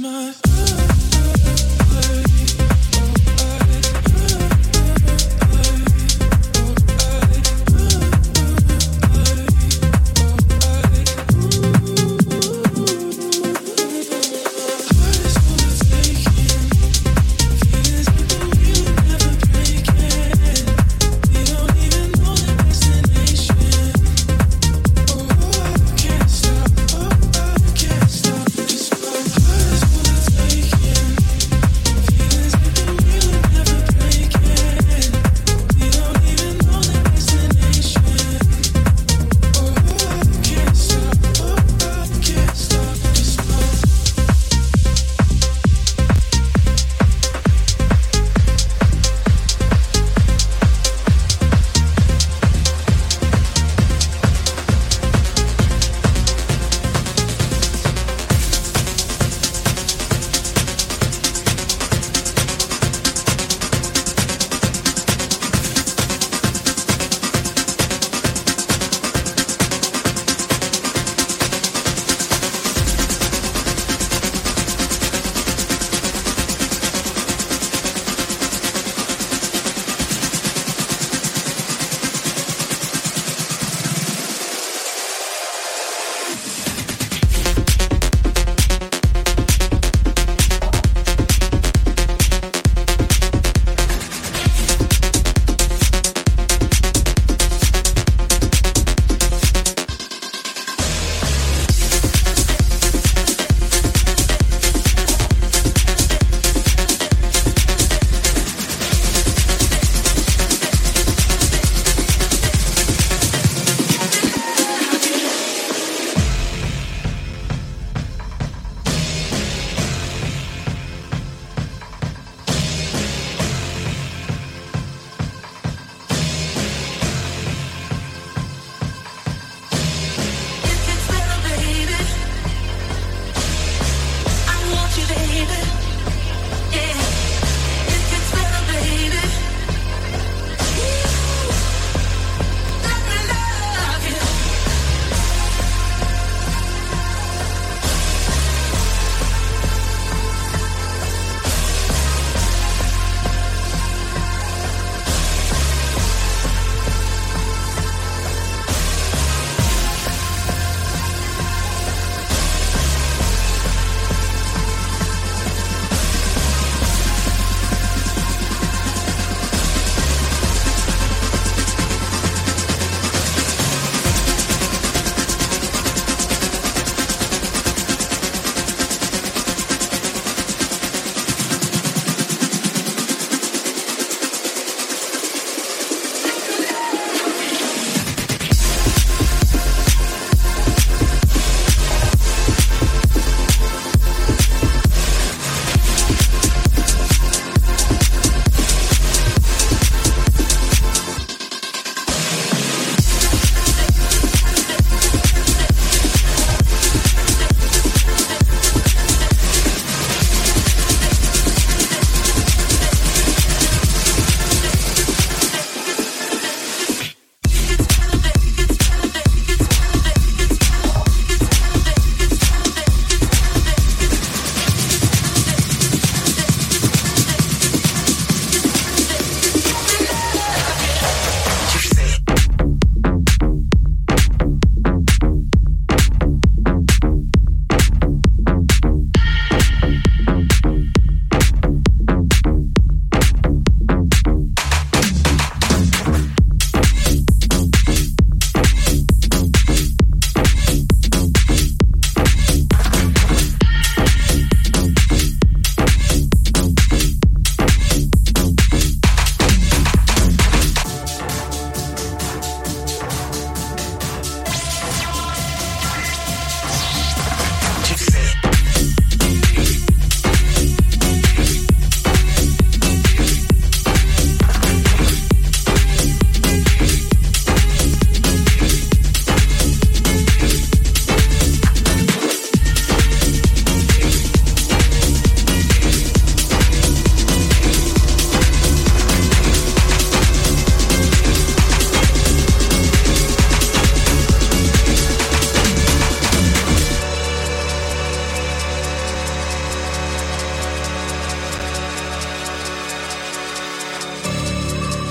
my.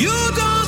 You don't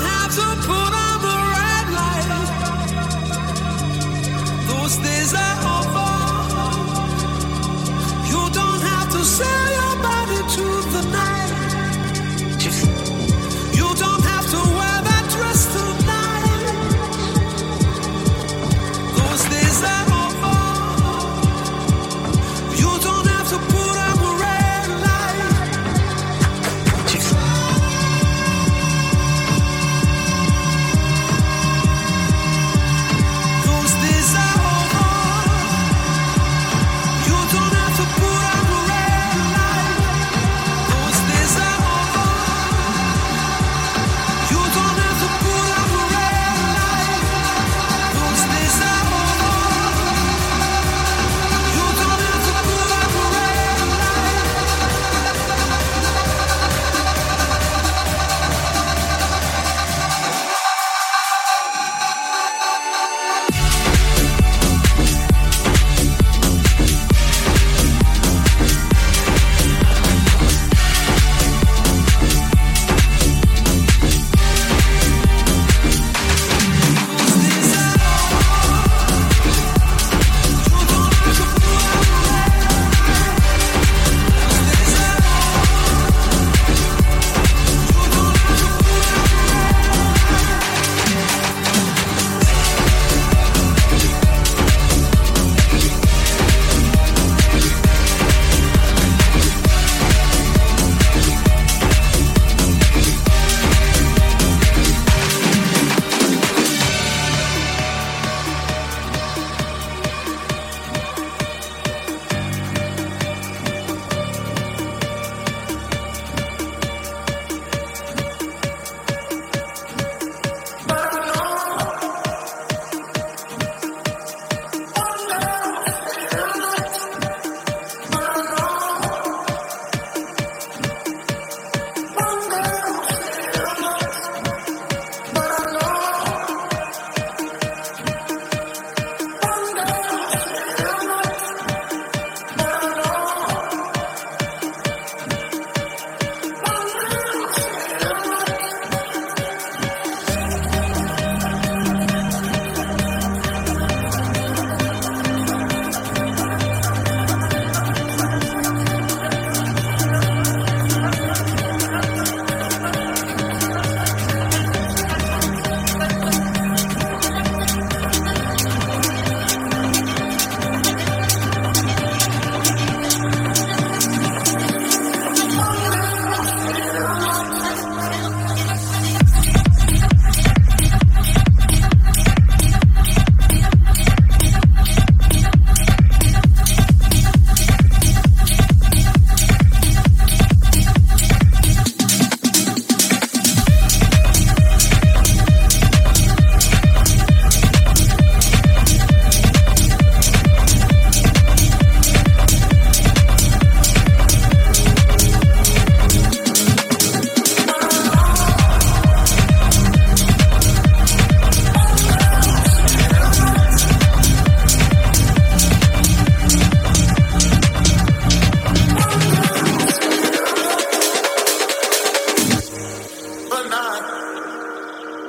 not.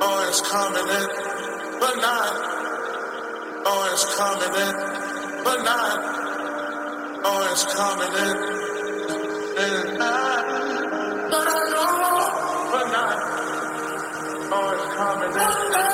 Oh, it's coming in, but not. Oh, it's coming in, but not. Oh, it's coming in, and not. But I know, but not. Oh, it's coming in.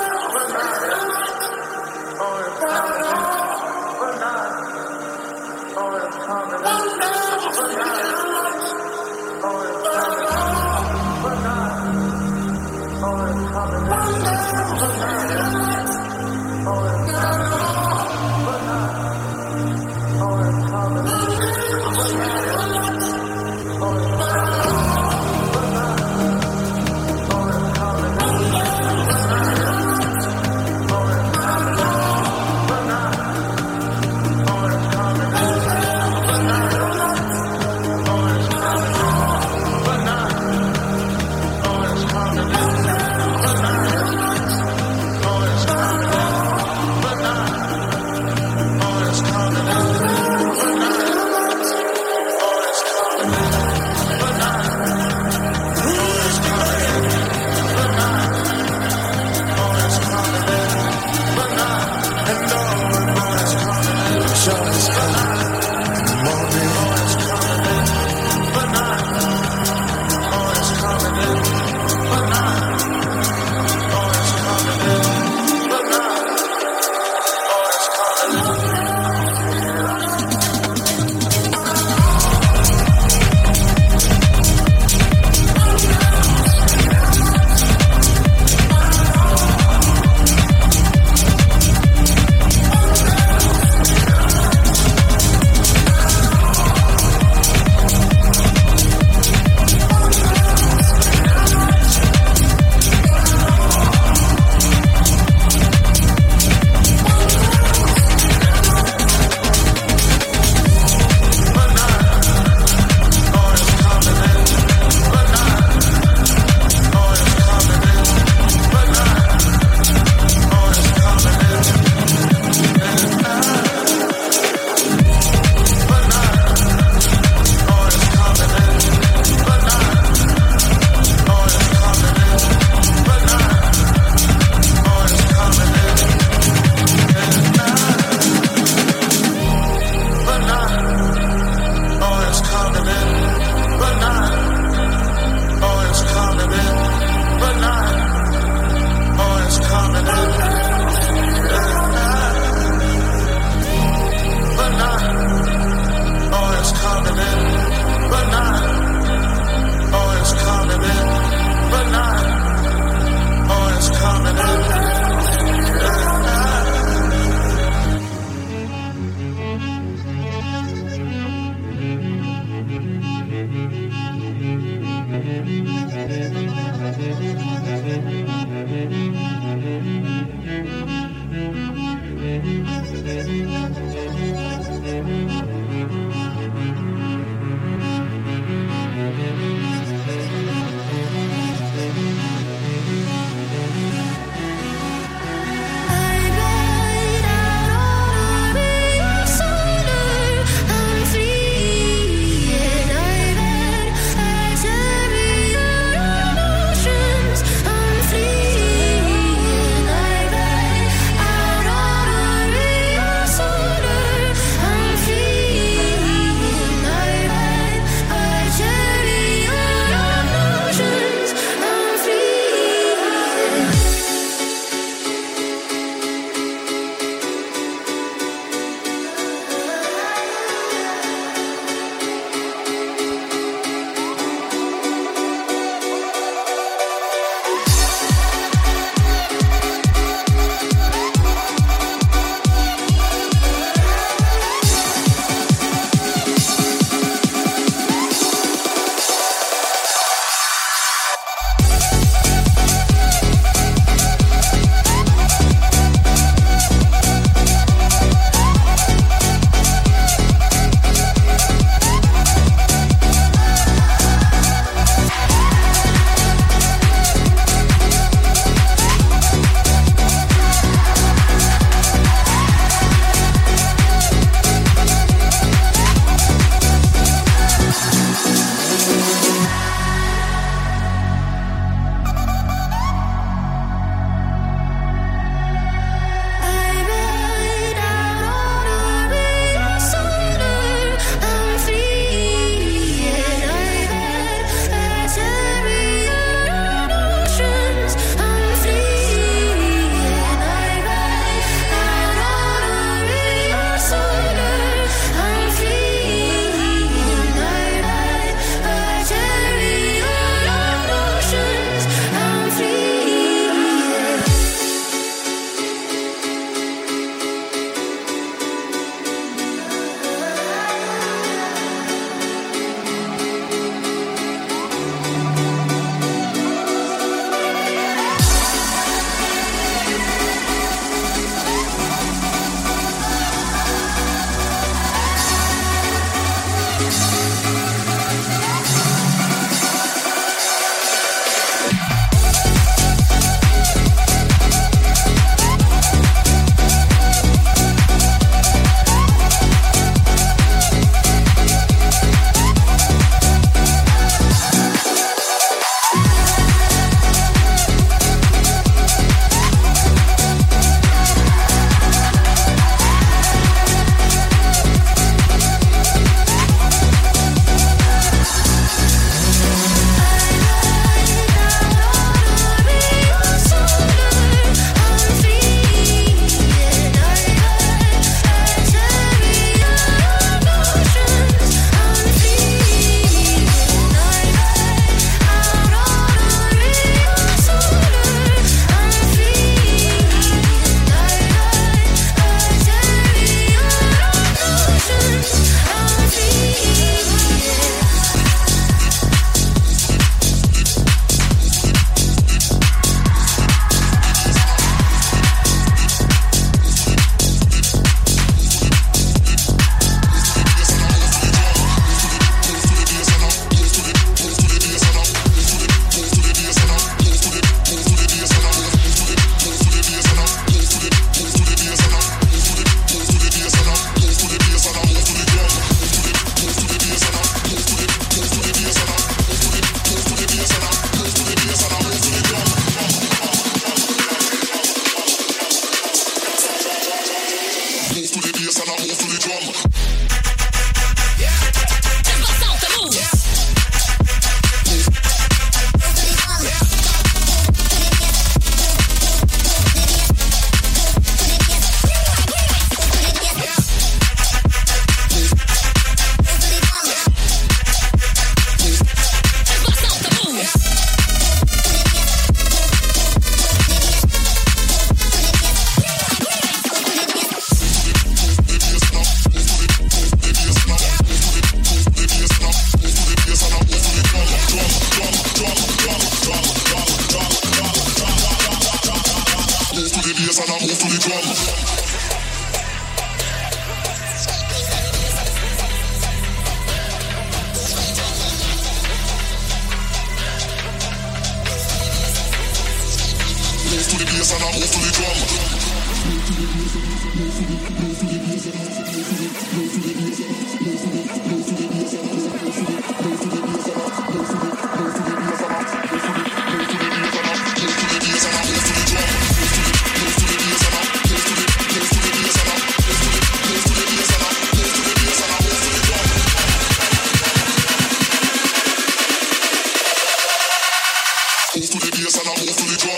Yes, and I move to the.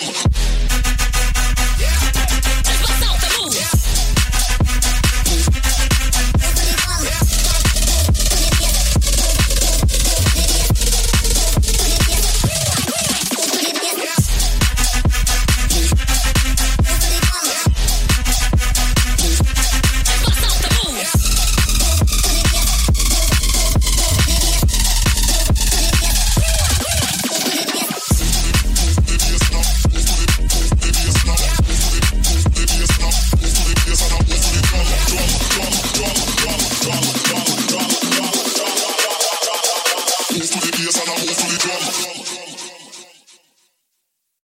Move